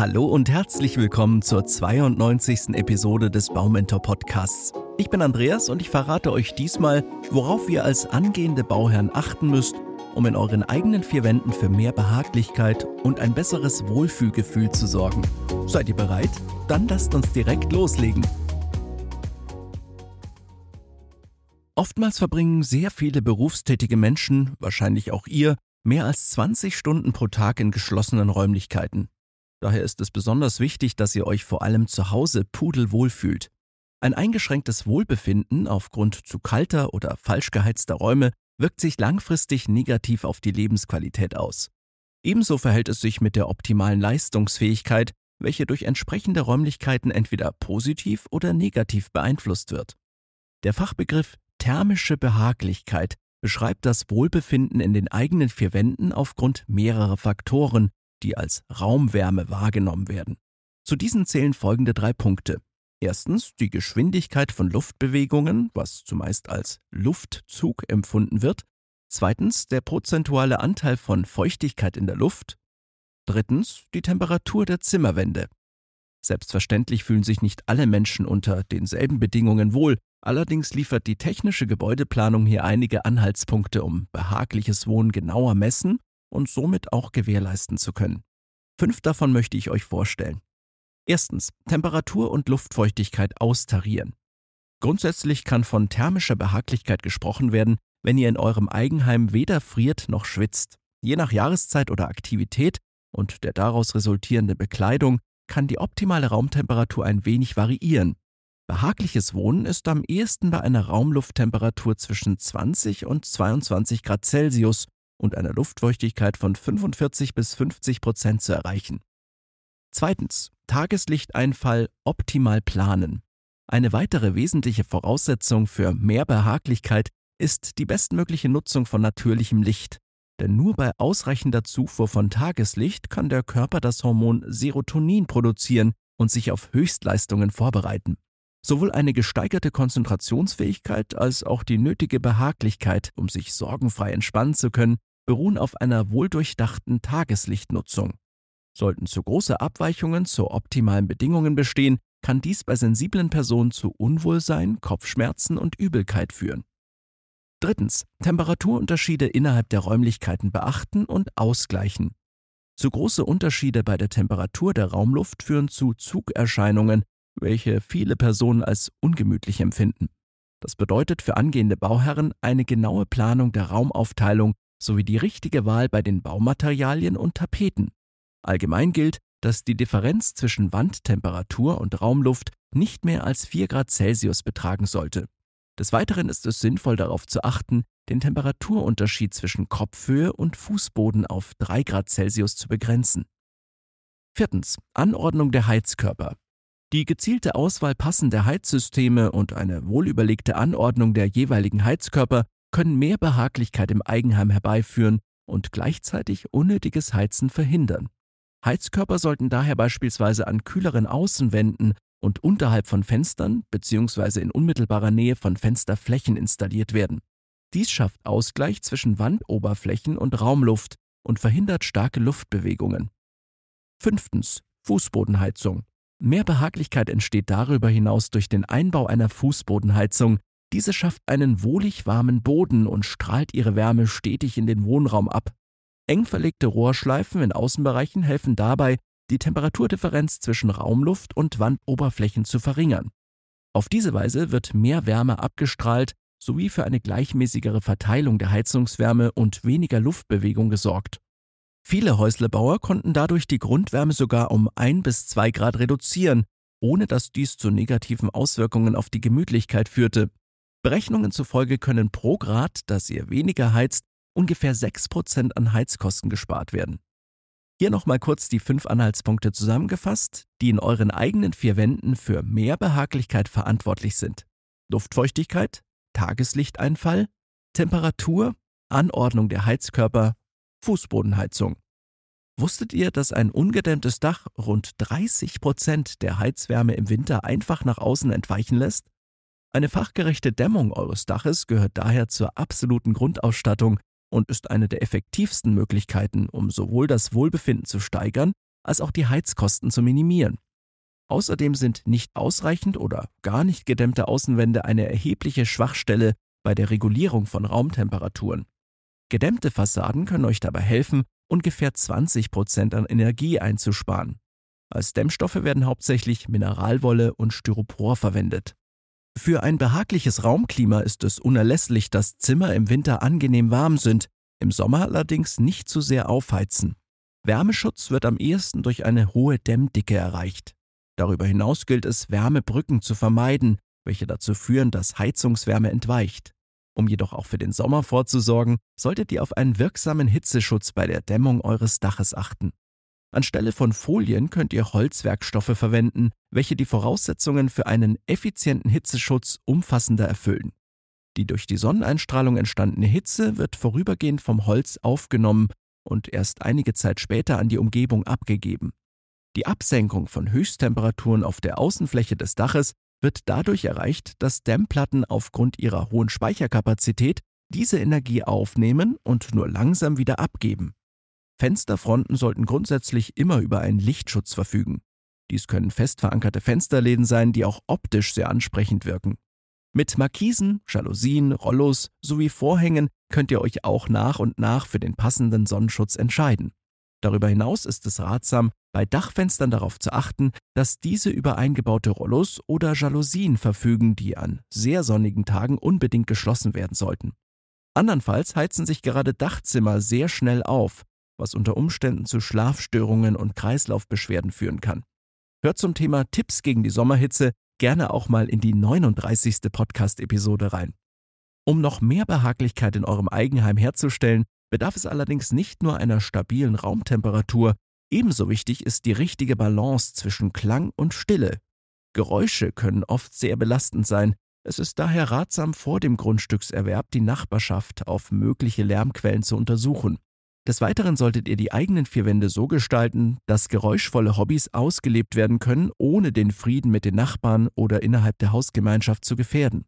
Hallo und herzlich willkommen zur 92. Episode des Baumentor Podcasts. Ich bin Andreas und ich verrate euch diesmal, worauf ihr als angehende Bauherren achten müsst, um in euren eigenen vier Wänden für mehr Behaglichkeit und ein besseres Wohlfühlgefühl zu sorgen. Seid ihr bereit? Dann lasst uns direkt loslegen. Oftmals verbringen sehr viele berufstätige Menschen, wahrscheinlich auch ihr, mehr als 20 Stunden pro Tag in geschlossenen Räumlichkeiten. Daher ist es besonders wichtig, dass ihr euch vor allem zu Hause pudelwohl fühlt. Ein eingeschränktes Wohlbefinden aufgrund zu kalter oder falsch geheizter Räume wirkt sich langfristig negativ auf die Lebensqualität aus. Ebenso verhält es sich mit der optimalen Leistungsfähigkeit, welche durch entsprechende Räumlichkeiten entweder positiv oder negativ beeinflusst wird. Der Fachbegriff thermische Behaglichkeit beschreibt das Wohlbefinden in den eigenen vier Wänden aufgrund mehrerer Faktoren, die als Raumwärme wahrgenommen werden. Zu diesen zählen folgende drei Punkte. Erstens die Geschwindigkeit von Luftbewegungen, was zumeist als Luftzug empfunden wird. Zweitens der prozentuale Anteil von Feuchtigkeit in der Luft. Drittens die Temperatur der Zimmerwände. Selbstverständlich fühlen sich nicht alle Menschen unter denselben Bedingungen wohl, allerdings liefert die technische Gebäudeplanung hier einige Anhaltspunkte, um behagliches Wohnen genauer messen und somit auch gewährleisten zu können. Fünf davon möchte ich euch vorstellen. Erstens Temperatur und Luftfeuchtigkeit austarieren. Grundsätzlich kann von thermischer Behaglichkeit gesprochen werden, wenn ihr in eurem Eigenheim weder friert noch schwitzt. Je nach Jahreszeit oder Aktivität und der daraus resultierenden Bekleidung kann die optimale Raumtemperatur ein wenig variieren. Behagliches Wohnen ist am ehesten bei einer Raumlufttemperatur zwischen 20 und 22 Grad Celsius und einer Luftfeuchtigkeit von 45 bis 50 Prozent zu erreichen. Zweitens. Tageslichteinfall optimal planen. Eine weitere wesentliche Voraussetzung für mehr Behaglichkeit ist die bestmögliche Nutzung von natürlichem Licht. Denn nur bei ausreichender Zufuhr von Tageslicht kann der Körper das Hormon Serotonin produzieren und sich auf Höchstleistungen vorbereiten. Sowohl eine gesteigerte Konzentrationsfähigkeit als auch die nötige Behaglichkeit, um sich sorgenfrei entspannen zu können, beruhen auf einer wohldurchdachten Tageslichtnutzung. Sollten zu große Abweichungen zu optimalen Bedingungen bestehen, kann dies bei sensiblen Personen zu Unwohlsein, Kopfschmerzen und Übelkeit führen. Drittens. Temperaturunterschiede innerhalb der Räumlichkeiten beachten und ausgleichen. Zu große Unterschiede bei der Temperatur der Raumluft führen zu Zugerscheinungen, welche viele Personen als ungemütlich empfinden. Das bedeutet für angehende Bauherren eine genaue Planung der Raumaufteilung sowie die richtige Wahl bei den Baumaterialien und Tapeten. Allgemein gilt, dass die Differenz zwischen Wandtemperatur und Raumluft nicht mehr als 4 Grad Celsius betragen sollte. Des Weiteren ist es sinnvoll darauf zu achten, den Temperaturunterschied zwischen Kopfhöhe und Fußboden auf 3 Grad Celsius zu begrenzen. Viertens. Anordnung der Heizkörper. Die gezielte Auswahl passender Heizsysteme und eine wohlüberlegte Anordnung der jeweiligen Heizkörper können mehr Behaglichkeit im Eigenheim herbeiführen und gleichzeitig unnötiges Heizen verhindern. Heizkörper sollten daher beispielsweise an kühleren Außenwänden und unterhalb von Fenstern bzw. in unmittelbarer Nähe von Fensterflächen installiert werden. Dies schafft Ausgleich zwischen Wandoberflächen und Raumluft und verhindert starke Luftbewegungen. Fünftens. Fußbodenheizung. Mehr Behaglichkeit entsteht darüber hinaus durch den Einbau einer Fußbodenheizung, diese schafft einen wohlig warmen Boden und strahlt ihre Wärme stetig in den Wohnraum ab. Eng verlegte Rohrschleifen in Außenbereichen helfen dabei, die Temperaturdifferenz zwischen Raumluft und Wandoberflächen zu verringern. Auf diese Weise wird mehr Wärme abgestrahlt sowie für eine gleichmäßigere Verteilung der Heizungswärme und weniger Luftbewegung gesorgt. Viele Häuslebauer konnten dadurch die Grundwärme sogar um ein bis zwei Grad reduzieren, ohne dass dies zu negativen Auswirkungen auf die Gemütlichkeit führte. Berechnungen zufolge können pro Grad, dass ihr weniger heizt, ungefähr 6% an Heizkosten gespart werden. Hier nochmal kurz die fünf Anhaltspunkte zusammengefasst, die in euren eigenen vier Wänden für mehr Behaglichkeit verantwortlich sind. Luftfeuchtigkeit, Tageslichteinfall, Temperatur, Anordnung der Heizkörper, Fußbodenheizung. Wusstet ihr, dass ein ungedämmtes Dach rund 30 Prozent der Heizwärme im Winter einfach nach außen entweichen lässt? Eine fachgerechte Dämmung eures Daches gehört daher zur absoluten Grundausstattung und ist eine der effektivsten Möglichkeiten, um sowohl das Wohlbefinden zu steigern, als auch die Heizkosten zu minimieren. Außerdem sind nicht ausreichend oder gar nicht gedämmte Außenwände eine erhebliche Schwachstelle bei der Regulierung von Raumtemperaturen. Gedämmte Fassaden können euch dabei helfen, ungefähr 20 Prozent an Energie einzusparen. Als Dämmstoffe werden hauptsächlich Mineralwolle und Styropor verwendet. Für ein behagliches Raumklima ist es unerlässlich, dass Zimmer im Winter angenehm warm sind, im Sommer allerdings nicht zu sehr aufheizen. Wärmeschutz wird am ehesten durch eine hohe Dämmdicke erreicht. Darüber hinaus gilt es, Wärmebrücken zu vermeiden, welche dazu führen, dass Heizungswärme entweicht. Um jedoch auch für den Sommer vorzusorgen, solltet ihr auf einen wirksamen Hitzeschutz bei der Dämmung eures Daches achten. Anstelle von Folien könnt ihr Holzwerkstoffe verwenden, welche die Voraussetzungen für einen effizienten Hitzeschutz umfassender erfüllen. Die durch die Sonneneinstrahlung entstandene Hitze wird vorübergehend vom Holz aufgenommen und erst einige Zeit später an die Umgebung abgegeben. Die Absenkung von Höchsttemperaturen auf der Außenfläche des Daches wird dadurch erreicht, dass Dämmplatten aufgrund ihrer hohen Speicherkapazität diese Energie aufnehmen und nur langsam wieder abgeben. Fensterfronten sollten grundsätzlich immer über einen Lichtschutz verfügen. Dies können fest verankerte Fensterläden sein, die auch optisch sehr ansprechend wirken. Mit Markisen, Jalousien, Rollos sowie Vorhängen könnt ihr euch auch nach und nach für den passenden Sonnenschutz entscheiden. Darüber hinaus ist es ratsam, bei Dachfenstern darauf zu achten, dass diese über eingebaute Rollos oder Jalousien verfügen, die an sehr sonnigen Tagen unbedingt geschlossen werden sollten. Andernfalls heizen sich gerade Dachzimmer sehr schnell auf, was unter Umständen zu Schlafstörungen und Kreislaufbeschwerden führen kann. Hört zum Thema Tipps gegen die Sommerhitze gerne auch mal in die 39. Podcast-Episode rein. Um noch mehr Behaglichkeit in eurem Eigenheim herzustellen, bedarf es allerdings nicht nur einer stabilen Raumtemperatur, ebenso wichtig ist die richtige Balance zwischen Klang und Stille. Geräusche können oft sehr belastend sein, es ist daher ratsam, vor dem Grundstückserwerb die Nachbarschaft auf mögliche Lärmquellen zu untersuchen. Des Weiteren solltet ihr die eigenen vier Wände so gestalten, dass geräuschvolle Hobbys ausgelebt werden können, ohne den Frieden mit den Nachbarn oder innerhalb der Hausgemeinschaft zu gefährden.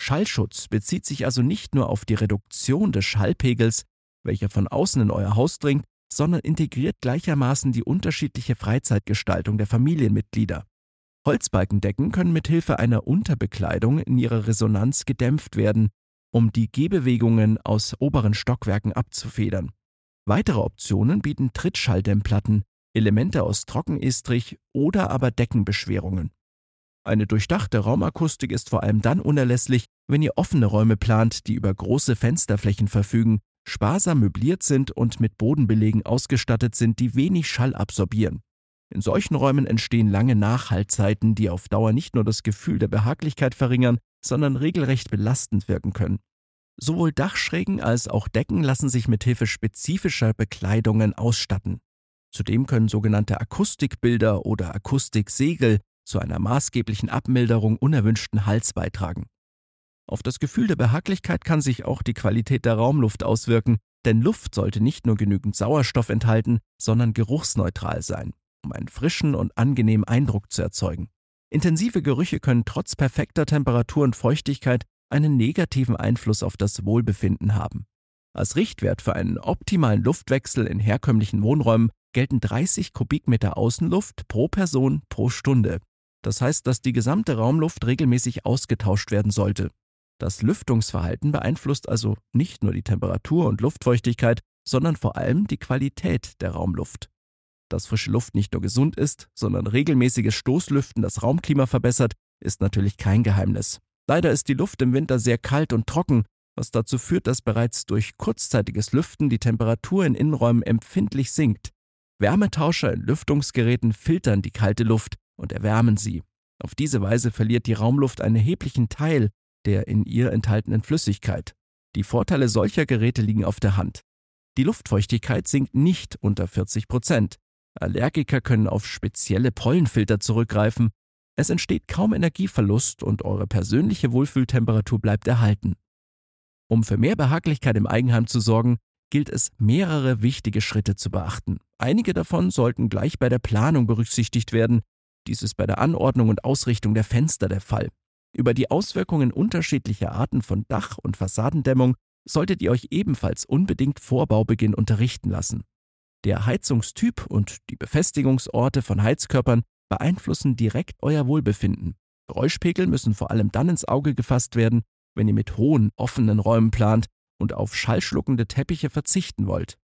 Schallschutz bezieht sich also nicht nur auf die Reduktion des Schallpegels, welcher von außen in euer Haus dringt, sondern integriert gleichermaßen die unterschiedliche Freizeitgestaltung der Familienmitglieder. Holzbalkendecken können mithilfe einer Unterbekleidung in ihrer Resonanz gedämpft werden, um die Gehbewegungen aus oberen Stockwerken abzufedern. Weitere Optionen bieten Trittschalldämmplatten, Elemente aus Trockenestrich oder aber Deckenbeschwerungen. Eine durchdachte Raumakustik ist vor allem dann unerlässlich, wenn ihr offene Räume plant, die über große Fensterflächen verfügen, sparsam möbliert sind und mit Bodenbelegen ausgestattet sind, die wenig Schall absorbieren. In solchen Räumen entstehen lange Nachhaltzeiten, die auf Dauer nicht nur das Gefühl der Behaglichkeit verringern, sondern regelrecht belastend wirken können. Sowohl Dachschrägen als auch Decken lassen sich mit Hilfe spezifischer Bekleidungen ausstatten. Zudem können sogenannte Akustikbilder oder Akustiksegel zu einer maßgeblichen Abmilderung unerwünschten Hals beitragen. Auf das Gefühl der Behaglichkeit kann sich auch die Qualität der Raumluft auswirken, denn Luft sollte nicht nur genügend Sauerstoff enthalten, sondern geruchsneutral sein, um einen frischen und angenehmen Eindruck zu erzeugen. Intensive Gerüche können trotz perfekter Temperatur und Feuchtigkeit einen negativen Einfluss auf das Wohlbefinden haben. Als Richtwert für einen optimalen Luftwechsel in herkömmlichen Wohnräumen gelten 30 Kubikmeter Außenluft pro Person pro Stunde. Das heißt, dass die gesamte Raumluft regelmäßig ausgetauscht werden sollte. Das Lüftungsverhalten beeinflusst also nicht nur die Temperatur und Luftfeuchtigkeit, sondern vor allem die Qualität der Raumluft. Dass frische Luft nicht nur gesund ist, sondern regelmäßiges Stoßlüften das Raumklima verbessert, ist natürlich kein Geheimnis. Leider ist die Luft im Winter sehr kalt und trocken, was dazu führt, dass bereits durch kurzzeitiges Lüften die Temperatur in Innenräumen empfindlich sinkt. Wärmetauscher in Lüftungsgeräten filtern die kalte Luft und erwärmen sie. Auf diese Weise verliert die Raumluft einen erheblichen Teil der in ihr enthaltenen Flüssigkeit. Die Vorteile solcher Geräte liegen auf der Hand. Die Luftfeuchtigkeit sinkt nicht unter 40 Prozent. Allergiker können auf spezielle Pollenfilter zurückgreifen, es entsteht kaum Energieverlust und eure persönliche Wohlfühltemperatur bleibt erhalten. Um für mehr Behaglichkeit im Eigenheim zu sorgen, gilt es, mehrere wichtige Schritte zu beachten. Einige davon sollten gleich bei der Planung berücksichtigt werden. Dies ist bei der Anordnung und Ausrichtung der Fenster der Fall. Über die Auswirkungen unterschiedlicher Arten von Dach- und Fassadendämmung solltet ihr euch ebenfalls unbedingt vor Baubeginn unterrichten lassen. Der Heizungstyp und die Befestigungsorte von Heizkörpern beeinflussen direkt euer Wohlbefinden. Geräuschpegel müssen vor allem dann ins Auge gefasst werden, wenn ihr mit hohen, offenen Räumen plant und auf schallschluckende Teppiche verzichten wollt.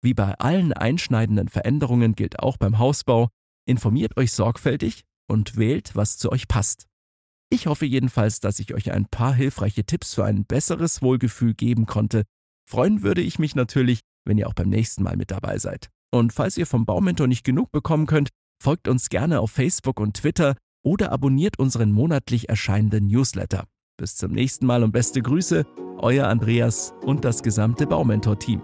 Wie bei allen einschneidenden Veränderungen gilt auch beim Hausbau, informiert euch sorgfältig und wählt, was zu euch passt. Ich hoffe jedenfalls, dass ich euch ein paar hilfreiche Tipps für ein besseres Wohlgefühl geben konnte. Freuen würde ich mich natürlich, wenn ihr auch beim nächsten Mal mit dabei seid. Und falls ihr vom Baumentor nicht genug bekommen könnt, folgt uns gerne auf Facebook und Twitter oder abonniert unseren monatlich erscheinenden Newsletter. Bis zum nächsten Mal und beste Grüße, euer Andreas und das gesamte Baumentor-Team.